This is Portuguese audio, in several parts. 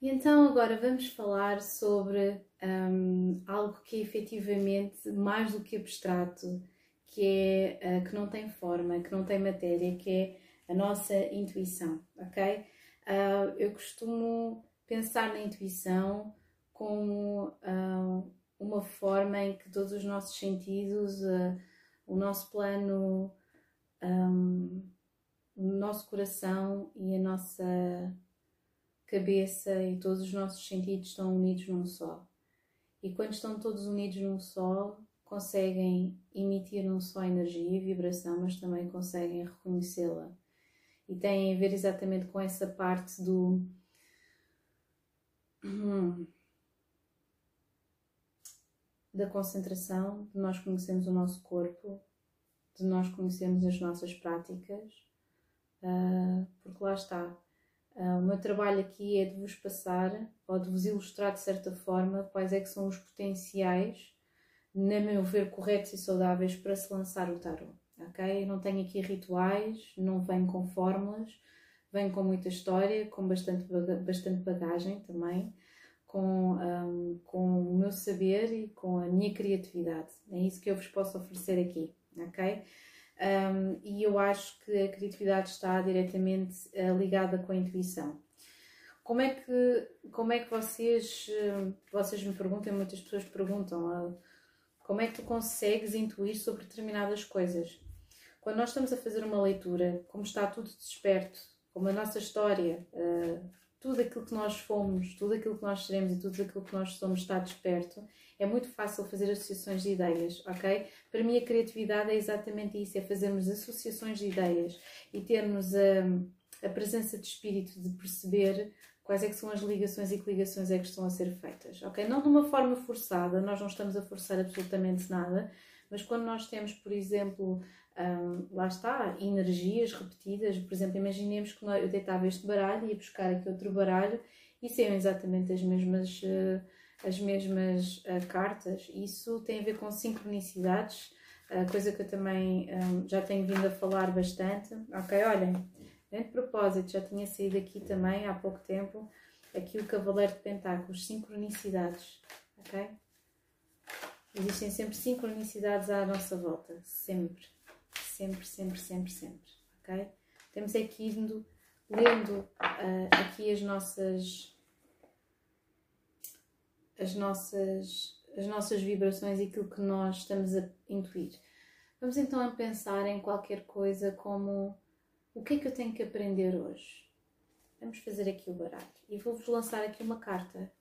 E então agora vamos falar sobre um, algo que é efetivamente mais do que abstrato, que é uh, que não tem forma, que não tem matéria, que é a nossa intuição, ok? Uh, eu costumo pensar na intuição como uh, uma forma em que todos os nossos sentidos, o nosso plano, um, o nosso coração e a nossa cabeça e todos os nossos sentidos estão unidos num só. E quando estão todos unidos num só, conseguem emitir não só energia e vibração, mas também conseguem reconhecê-la. E tem a ver exatamente com essa parte do. da concentração, de nós conhecermos o nosso corpo, de nós conhecermos as nossas práticas, uh, porque lá está, o meu trabalho aqui é de vos passar ou de vos ilustrar de certa forma quais é que são os potenciais, na meu ver, corretos e saudáveis para se lançar o tarot. Ok? Não tenho aqui rituais, não venho com fórmulas, venho com muita história, com bastante, bastante bagagem também, com, um, com o meu saber e com a minha criatividade. É isso que eu vos posso oferecer aqui. Ok? Um, e eu acho que a criatividade está diretamente uh, ligada com a intuição. Como é que, como é que vocês, uh, vocês me perguntam, muitas pessoas perguntam, uh, como é que tu consegues intuir sobre determinadas coisas? Quando nós estamos a fazer uma leitura, como está tudo desperto, como a nossa história, tudo aquilo que nós fomos, tudo aquilo que nós seremos e tudo aquilo que nós somos está desperto, é muito fácil fazer associações de ideias, ok? Para mim a criatividade é exatamente isso, é fazermos associações de ideias e termos a, a presença de espírito de perceber quais é que são as ligações e que ligações é que estão a ser feitas, ok? Não de uma forma forçada, nós não estamos a forçar absolutamente nada, mas quando nós temos, por exemplo, um, lá está, energias repetidas, por exemplo, imaginemos que eu deitava este baralho e ia buscar aqui outro baralho e seriam exatamente as mesmas uh, as mesmas uh, cartas. Isso tem a ver com sincronicidades, uh, coisa que eu também um, já tenho vindo a falar bastante. Ok, olhem, de propósito, já tinha saído aqui também há pouco tempo, aqui o Cavaleiro de Pentáculos, sincronicidades, ok? Existem sempre sincronicidades à nossa volta, sempre, sempre, sempre, sempre, sempre, ok? Temos aqui indo, lendo uh, aqui as nossas as nossas, as nossas vibrações e aquilo que nós estamos a intuir. Vamos então a pensar em qualquer coisa como o que é que eu tenho que aprender hoje? Vamos fazer aqui o baralho e vou-vos lançar aqui uma carta,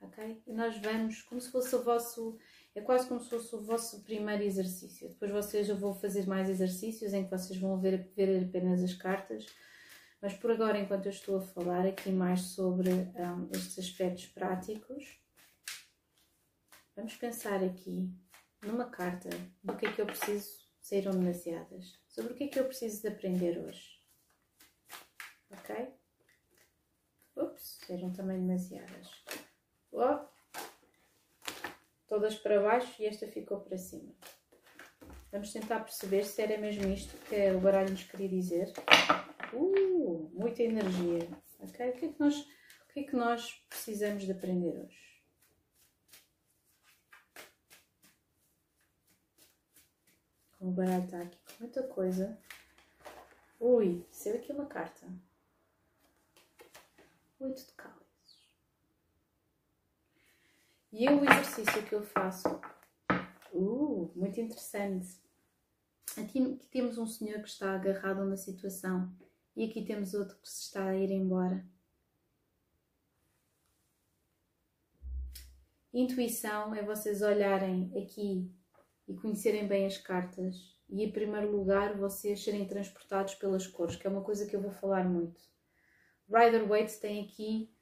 ok? E nós vamos, como se fosse o vosso, é quase como se fosse o vosso primeiro exercício. Depois vocês, eu vou fazer mais exercícios em que vocês vão ver, ver apenas as cartas, mas por agora, enquanto eu estou a falar aqui mais sobre um, estes aspectos práticos, Vamos pensar aqui numa carta do que é que eu preciso, saíram demasiadas, sobre o que é que eu preciso de aprender hoje. Ok? Ups, saíram também demasiadas. Oh, todas para baixo e esta ficou para cima. Vamos tentar perceber se era mesmo isto que o baralho nos queria dizer. Uh, muita energia. Ok? O que é que nós, o que é que nós precisamos de aprender hoje? O baralho está aqui com muita coisa. Ui, saiu aqui uma carta. Oito de cálices. E o exercício que eu faço. Uh, muito interessante. Aqui, temos um senhor que está agarrado a uma situação. E aqui temos outro que se está a ir embora. Intuição é vocês olharem aqui e conhecerem bem as cartas e, em primeiro lugar, vocês serem transportados pelas cores, que é uma coisa que eu vou falar muito. Rider Waite tem aqui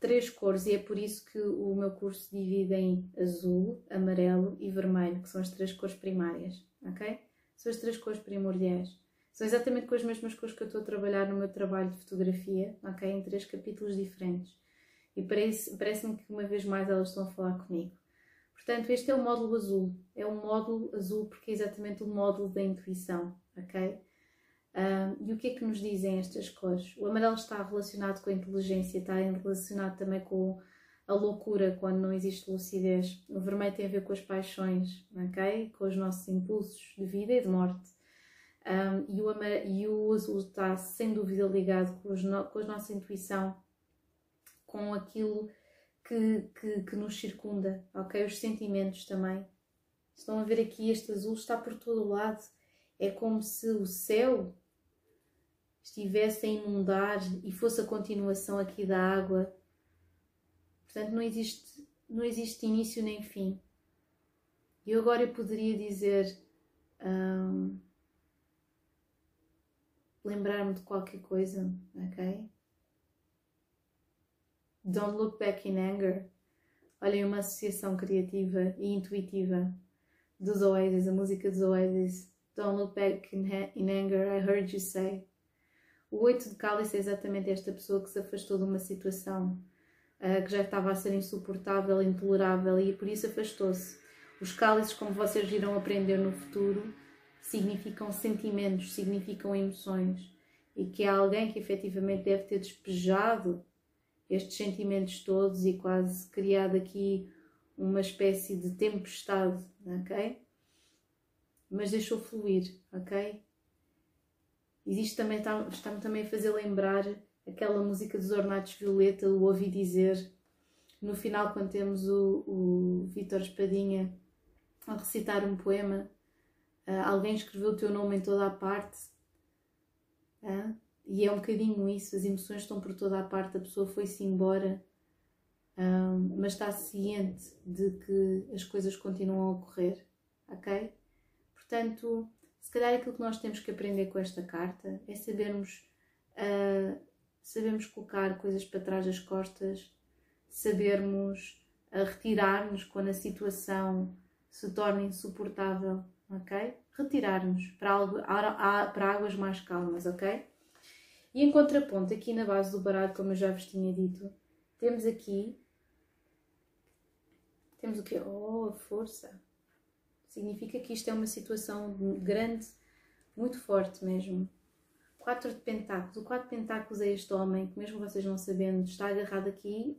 três cores e é por isso que o meu curso divide em azul, amarelo e vermelho, que são as três cores primárias, ok? São as três cores primordiais. São exatamente com as mesmas cores que eu estou a trabalhar no meu trabalho de fotografia, ok? Em três capítulos diferentes. E parece-me parece que uma vez mais elas estão a falar comigo. Portanto, este é o módulo azul. É um módulo azul porque é exatamente o módulo da intuição, ok? Uh, e o que é que nos dizem estas cores? O amarelo está relacionado com a inteligência, está relacionado também com a loucura quando não existe lucidez. O vermelho tem a ver com as paixões, ok? Com os nossos impulsos de vida e de morte. Um, e, o e, o azul está sem dúvida ligado com, no com a nossa intuição, com aquilo que, que, que, nos circunda, ok? Os sentimentos também. Estão a ver aqui, este azul está por todo o lado. É como se o céu estivesse a inundar e fosse a continuação aqui da água. Portanto, não existe, não existe início nem fim. E agora eu poderia dizer, um, lembrar-me de qualquer coisa, ok? Don't look back in anger. Olhem, uma associação criativa e intuitiva dos Oasis, a música dos Oasis. Don't look back in, in anger, I heard you say. O oito de cálice é exatamente esta pessoa que se afastou de uma situação uh, que já estava a ser insuportável, intolerável e por isso afastou-se. Os cálices, como vocês irão aprender no futuro, significam sentimentos, significam emoções e que há alguém que efetivamente deve ter despejado estes sentimentos todos e quase criado aqui uma espécie de tempestade, ok? Mas deixou fluir, ok? Existe também, está-me está também a fazer lembrar aquela música dos Ornatos Violeta, o Ouvi Dizer, no final, quando temos o, o Vítor Espadinha a recitar um poema, uh, alguém escreveu o teu nome em toda a parte, uh, e é um bocadinho isso, as emoções estão por toda a parte, a pessoa foi-se embora, uh, mas está ciente de que as coisas continuam a ocorrer, ok? Portanto, se calhar aquilo que nós temos que aprender com esta carta é sabermos, uh, sabermos colocar coisas para trás das costas, sabermos uh, retirar-nos quando a situação se torna insuportável, ok? Retirar-nos para, algo, para águas mais calmas, ok? E em contraponto, aqui na base do baralho, como eu já vos tinha dito, temos aqui. Temos o quê? Oh, a força! Significa que isto é uma situação grande, muito forte mesmo. Quatro de pentáculos. O quatro de pentáculos é este homem que, mesmo vocês não sabendo, está agarrado aqui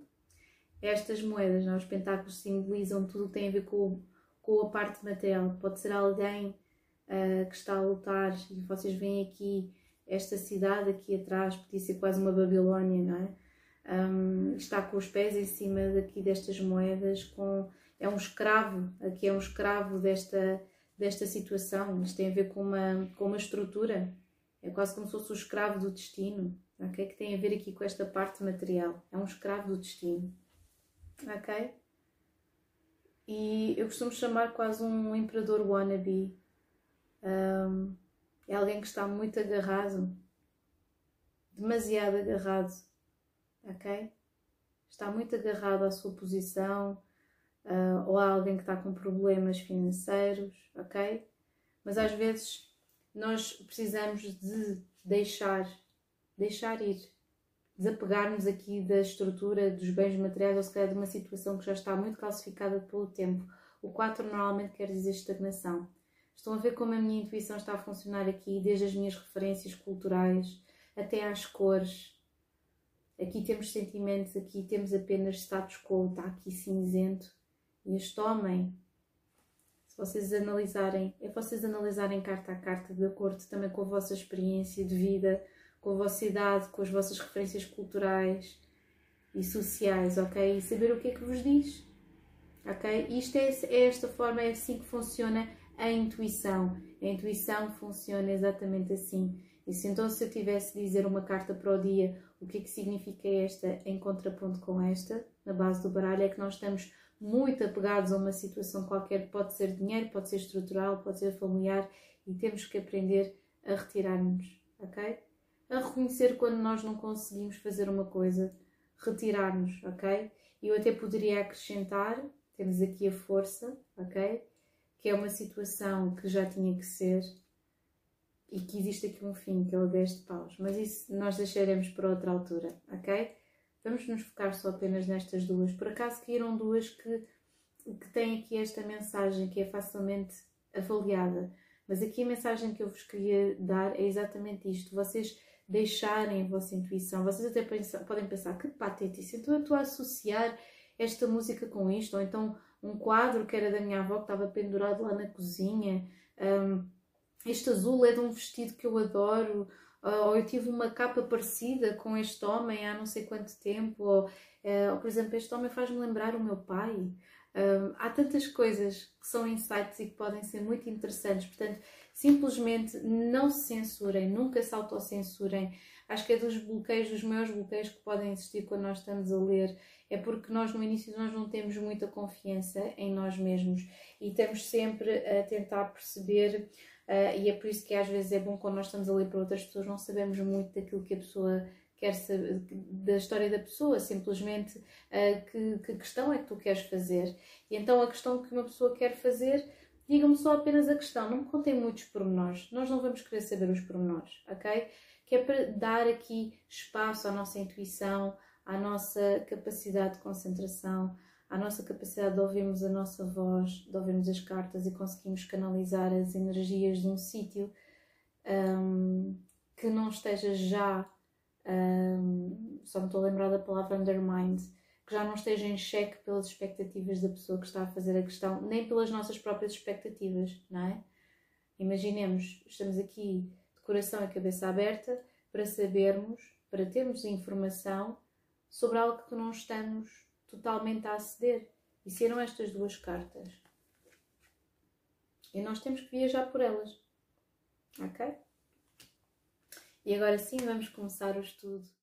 estas moedas. Não? É? Os pentáculos simbolizam tudo o que tem a ver com, com a parte material. Pode ser alguém uh, que está a lutar e vocês veem aqui esta cidade aqui atrás, podia ser quase uma Babilónia, não é? Um, está com os pés em cima daqui destas moedas, com é um escravo, aqui é um escravo desta, desta situação. Isto tem a ver com uma, com uma estrutura. É quase como se fosse o escravo do destino. Okay? Que tem a ver aqui com esta parte material. É um escravo do destino. Ok? E eu costumo chamar quase um imperador wannabe. Um, é alguém que está muito agarrado. Demasiado agarrado. Ok? Está muito agarrado à sua posição, uh, ou há alguém que está com problemas financeiros, ok? Mas às vezes nós precisamos de deixar, deixar ir, desapegar-nos aqui da estrutura dos bens materiais ou se calhar de uma situação que já está muito calcificada pelo tempo. O 4 normalmente quer dizer estagnação. Estão a ver como a minha intuição está a funcionar aqui, desde as minhas referências culturais até às cores. Aqui temos sentimentos, aqui temos apenas status quo, está aqui cinzento este homem, se vocês analisarem, é vocês analisarem carta a carta, de acordo também com a vossa experiência de vida, com a vossa idade, com as vossas referências culturais e sociais, ok? E saber o que é que vos diz, ok? Isto é, é esta forma, é assim que funciona a intuição. A intuição funciona exatamente assim. E se então se eu tivesse de dizer uma carta para o dia, o que é que significa esta em contraponto com esta, na base do baralho, é que nós estamos muito apegados a uma situação qualquer, pode ser dinheiro, pode ser estrutural, pode ser familiar, e temos que aprender a retirar-nos, ok? A reconhecer quando nós não conseguimos fazer uma coisa, retirar-nos, ok? Eu até poderia acrescentar, temos aqui a força, ok? Que é uma situação que já tinha que ser e que existe aqui um fim, que é o 10 de paus, mas isso nós deixaremos para outra altura, ok? Vamos nos focar só apenas nestas duas. Por acaso caíram duas que, que têm aqui esta mensagem que é facilmente avaliada. Mas aqui a mensagem que eu vos queria dar é exatamente isto: vocês deixarem a vossa intuição. Vocês até pensam, podem pensar que patético, então eu estou a associar esta música com isto, ou então um quadro que era da minha avó que estava pendurado lá na cozinha. Um, este azul é de um vestido que eu adoro, ou eu tive uma capa parecida com este homem há não sei quanto tempo, ou, eh, ou por exemplo, este homem faz-me lembrar o meu pai. Um, há tantas coisas que são insights e que podem ser muito interessantes, portanto, simplesmente não se censurem, nunca se autocensurem. Acho que é dos bloqueios, dos maiores bloqueios que podem existir quando nós estamos a ler, é porque nós no início nós não temos muita confiança em nós mesmos e estamos sempre a tentar perceber Uh, e é por isso que às vezes é bom quando nós estamos a ler para outras pessoas, não sabemos muito daquilo que a pessoa quer saber, da história da pessoa, simplesmente uh, que, que questão é que tu queres fazer. E então a questão que uma pessoa quer fazer, diga-me só apenas a questão, não me contem muitos pormenores, nós não vamos querer saber os pormenores, ok? Que é para dar aqui espaço à nossa intuição, à nossa capacidade de concentração, à nossa capacidade de ouvirmos a nossa voz, de ouvirmos as cartas e conseguimos canalizar as energias de um sítio um, que não esteja já, um, só me estou a lembrar da palavra undermined, que já não esteja em xeque pelas expectativas da pessoa que está a fazer a questão, nem pelas nossas próprias expectativas, não é? Imaginemos, estamos aqui de coração e cabeça aberta para sabermos, para termos informação sobre algo que não estamos totalmente a aceder. E serão estas duas cartas. E nós temos que viajar por elas. Ok? E agora sim vamos começar o estudo